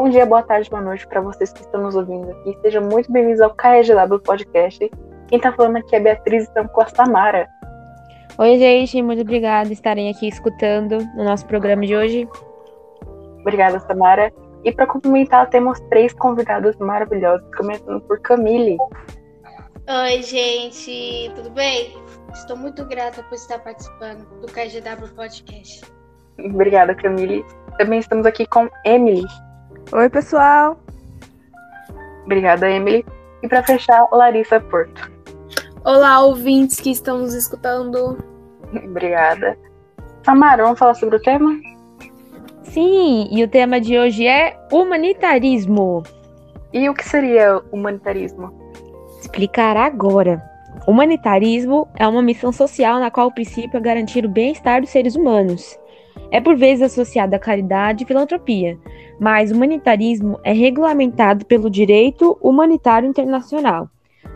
Bom dia, boa tarde, boa noite para vocês que estão nos ouvindo aqui. Sejam muito bem-vindos ao KGW Podcast. Quem tá falando aqui é Beatriz, estamos com a Samara. Oi, gente, muito obrigada por estarem aqui escutando no nosso programa de hoje. Obrigada, Samara. E para complementar, temos três convidados maravilhosos, começando por Camille. Oi, gente, tudo bem? Estou muito grata por estar participando do KGW Podcast. Obrigada, Camille. Também estamos aqui com Emily. Oi, pessoal. Obrigada, Emily. E para fechar, Larissa Porto. Olá, ouvintes que estão nos escutando. Obrigada. Samara, vamos falar sobre o tema? Sim, e o tema de hoje é humanitarismo. E o que seria humanitarismo? Explicar agora. Humanitarismo é uma missão social na qual o princípio é garantir o bem-estar dos seres humanos. É por vezes associado à caridade e filantropia, mas o humanitarismo é regulamentado pelo direito humanitário internacional.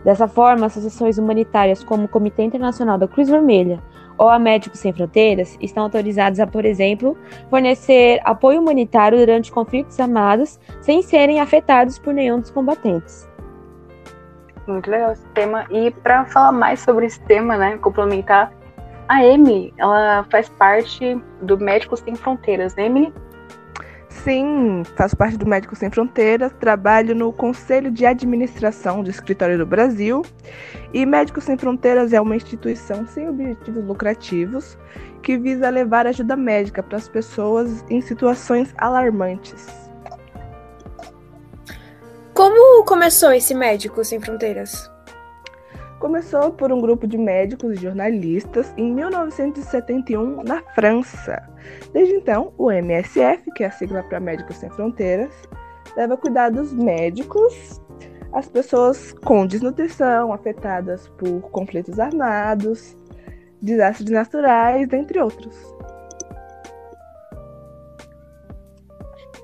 Dessa forma, associações humanitárias como o Comitê Internacional da Cruz Vermelha ou a Médicos Sem Fronteiras estão autorizadas a, por exemplo, fornecer apoio humanitário durante conflitos armados sem serem afetados por nenhum dos combatentes. Muito legal esse tema. E para falar mais sobre esse tema, né, complementar, a Emily, ela faz parte do Médicos Sem Fronteiras. Né, Emily? Sim, faço parte do Médicos Sem Fronteiras, trabalho no Conselho de Administração do Escritório do Brasil. E Médicos Sem Fronteiras é uma instituição sem objetivos lucrativos que visa levar ajuda médica para as pessoas em situações alarmantes. Como começou esse Médicos Sem Fronteiras? Começou por um grupo de médicos e jornalistas em 1971 na França. Desde então, o MSF, que é a sigla para Médicos Sem Fronteiras, leva cuidados médicos às pessoas com desnutrição, afetadas por conflitos armados, desastres naturais, entre outros.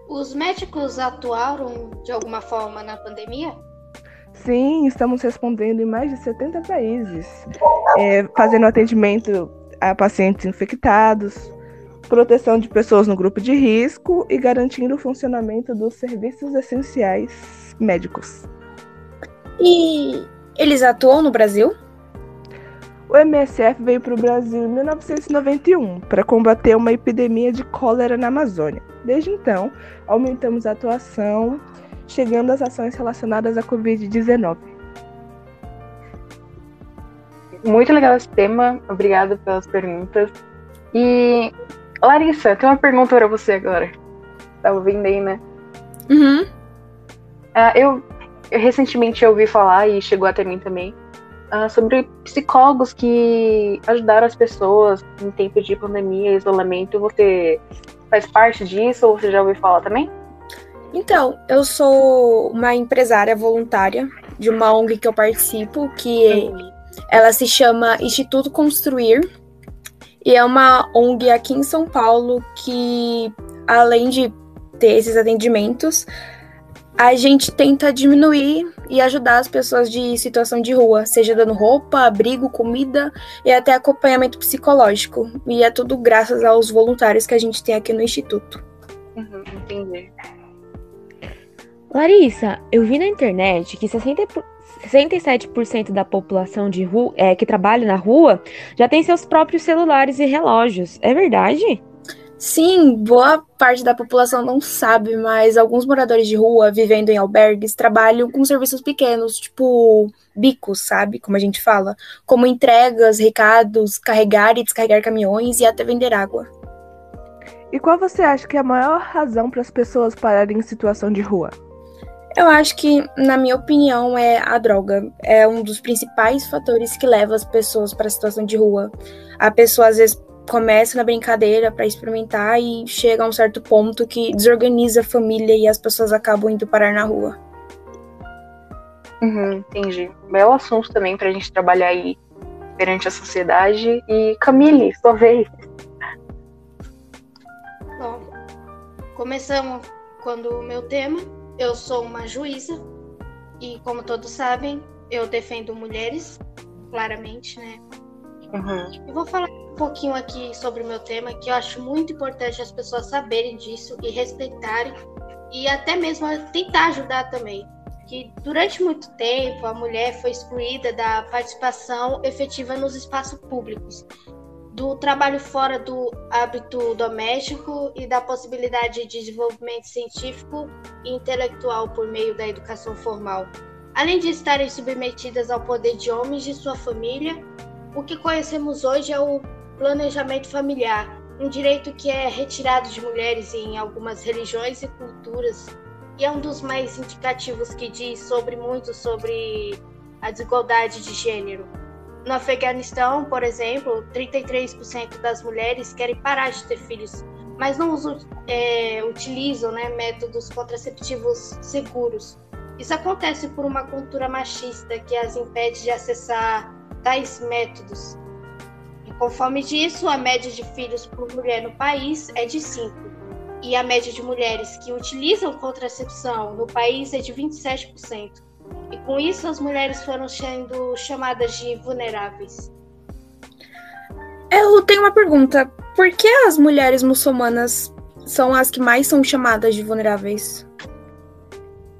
Os médicos atuaram de alguma forma na pandemia? Sim, estamos respondendo em mais de 70 países, é, fazendo atendimento a pacientes infectados, proteção de pessoas no grupo de risco e garantindo o funcionamento dos serviços essenciais médicos. E eles atuam no Brasil? O MSF veio para o Brasil em 1991 para combater uma epidemia de cólera na Amazônia. Desde então, aumentamos a atuação chegando às ações relacionadas à Covid-19. Muito legal esse tema, obrigada pelas perguntas. E Larissa, tem uma pergunta para você agora. Tá ouvindo aí, né? Uhum. Uh, eu, eu, recentemente ouvi falar, e chegou até mim também, uh, sobre psicólogos que ajudaram as pessoas em tempo de pandemia, isolamento. Você faz parte disso ou você já ouviu falar também? Então, eu sou uma empresária voluntária de uma ONG que eu participo, que ela se chama Instituto Construir. E é uma ONG aqui em São Paulo que, além de ter esses atendimentos, a gente tenta diminuir e ajudar as pessoas de situação de rua, seja dando roupa, abrigo, comida e até acompanhamento psicológico. E é tudo graças aos voluntários que a gente tem aqui no Instituto. Uhum, entendi. Larissa, eu vi na internet que 60, 67% da população de rua, é, que trabalha na rua já tem seus próprios celulares e relógios. É verdade? Sim, boa parte da população não sabe, mas alguns moradores de rua vivendo em albergues trabalham com serviços pequenos, tipo bicos, sabe? Como a gente fala. Como entregas, recados, carregar e descarregar caminhões e até vender água. E qual você acha que é a maior razão para as pessoas pararem em situação de rua? Eu acho que, na minha opinião, é a droga. É um dos principais fatores que leva as pessoas para a situação de rua. A pessoa às vezes começa na brincadeira para experimentar e chega a um certo ponto que desorganiza a família e as pessoas acabam indo parar na rua. Uhum, entendi. Belo assunto também para a gente trabalhar aí perante a sociedade. E Camille, sua vez. Bom, começamos quando o meu tema eu sou uma juíza e, como todos sabem, eu defendo mulheres, claramente, né? Uhum. Eu vou falar pouquinho aqui sobre o meu tema, que eu acho muito importante as pessoas saberem disso e respeitarem e até mesmo tentar ajudar também. Que durante muito tempo a mulher foi excluída da participação efetiva nos espaços públicos, do trabalho fora do hábito doméstico e da possibilidade de desenvolvimento científico e intelectual por meio da educação formal. Além de estarem submetidas ao poder de homens de sua família, o que conhecemos hoje é o planejamento familiar, um direito que é retirado de mulheres em algumas religiões e culturas, e é um dos mais indicativos que diz sobre muito sobre a desigualdade de gênero. No Afeganistão, por exemplo, 33% das mulheres querem parar de ter filhos, mas não é, utilizam né, métodos contraceptivos seguros. Isso acontece por uma cultura machista que as impede de acessar tais métodos. E conforme disso, a média de filhos por mulher no país é de 5, e a média de mulheres que utilizam contracepção no país é de 27%. E com isso, as mulheres foram sendo chamadas de vulneráveis. Eu tenho uma pergunta. Por que as mulheres muçulmanas são as que mais são chamadas de vulneráveis?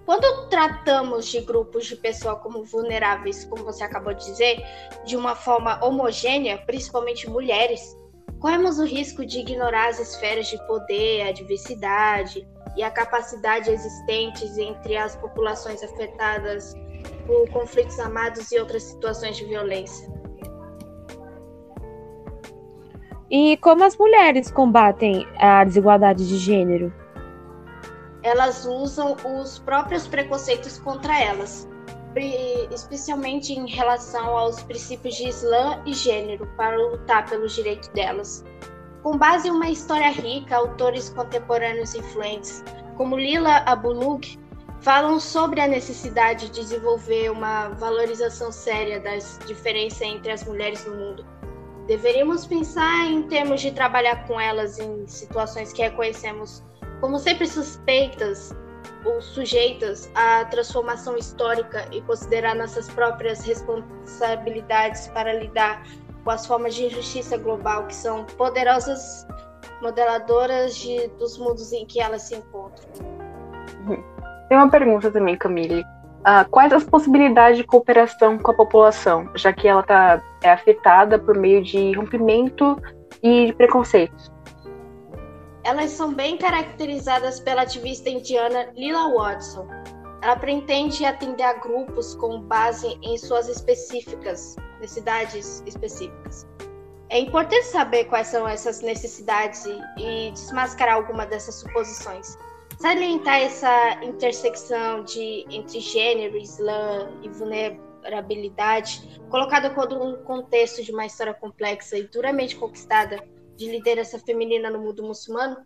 Quando tratamos de grupos de pessoas como vulneráveis, como você acabou de dizer, de uma forma homogênea, principalmente mulheres, corremos o risco de ignorar as esferas de poder, a diversidade e a capacidade existentes entre as populações afetadas por conflitos armados e outras situações de violência. E como as mulheres combatem a desigualdade de gênero? elas usam os próprios preconceitos contra elas, especialmente em relação aos princípios de Islã e gênero, para lutar pelos direitos delas. Com base em uma história rica, autores contemporâneos influentes, como Lila Abulug, falam sobre a necessidade de desenvolver uma valorização séria das diferenças entre as mulheres no mundo. Deveríamos pensar em termos de trabalhar com elas em situações que reconhecemos como sempre suspeitas ou sujeitas à transformação histórica e considerar nossas próprias responsabilidades para lidar com as formas de injustiça global que são poderosas modeladoras de, dos mundos em que elas se encontram. Tem uma pergunta também, Camille. Uh, quais as possibilidades de cooperação com a população, já que ela tá, é afetada por meio de rompimento e de preconceitos? Elas são bem caracterizadas pela ativista indiana Lila Watson. Ela pretende atender a grupos com base em suas específicas necessidades específicas. É importante saber quais são essas necessidades e, desmascarar alguma dessas suposições. Salientar essa intersecção de, entre gênero, islã e vulnerabilidade, colocada como um contexto de uma história complexa e duramente conquistada de liderança feminina no mundo muçulmano,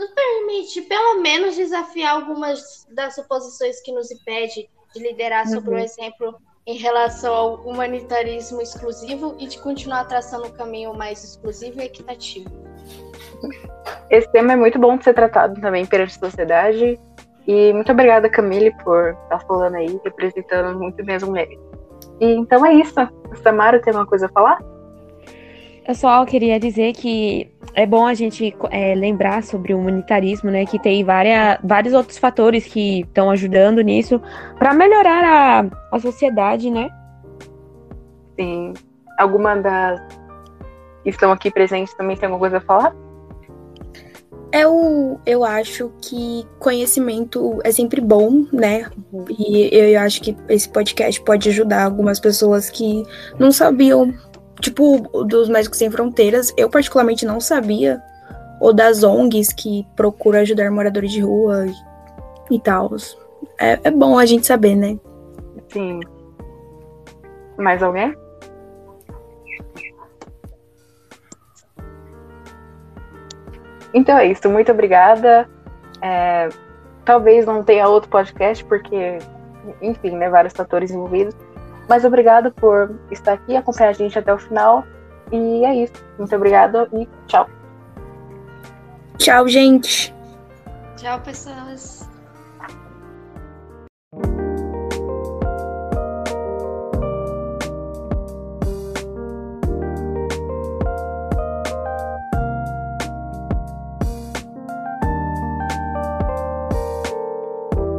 nos permite, pelo menos, desafiar algumas das suposições que nos impede de liderar uhum. sobre o exemplo em relação ao humanitarismo exclusivo e de continuar traçando um caminho mais exclusivo e equitativo. Esse tema é muito bom de ser tratado também perante a sociedade. E muito obrigada, Camille, por estar falando aí, representando muito bem as mulheres. E então é isso. Samara tem uma coisa a falar? Eu só queria dizer que é bom a gente é, lembrar sobre o humanitarismo, né? Que tem várias, vários outros fatores que estão ajudando nisso para melhorar a, a sociedade, né? Sim. Alguma das que estão aqui presentes também tem alguma coisa a falar? Eu, eu acho que conhecimento é sempre bom, né? Uhum. E eu acho que esse podcast pode ajudar algumas pessoas que não sabiam tipo, dos Médicos Sem Fronteiras, eu particularmente não sabia, ou das ONGs que procuram ajudar moradores de rua e, e tal. É, é bom a gente saber, né? Sim. Mais alguém? Então é isso, muito obrigada. É, talvez não tenha outro podcast, porque, enfim, né, vários fatores envolvidos. Mas obrigado por estar aqui, acompanhar a gente até o final. E é isso. Muito obrigada e tchau. Tchau, gente. Tchau, pessoas.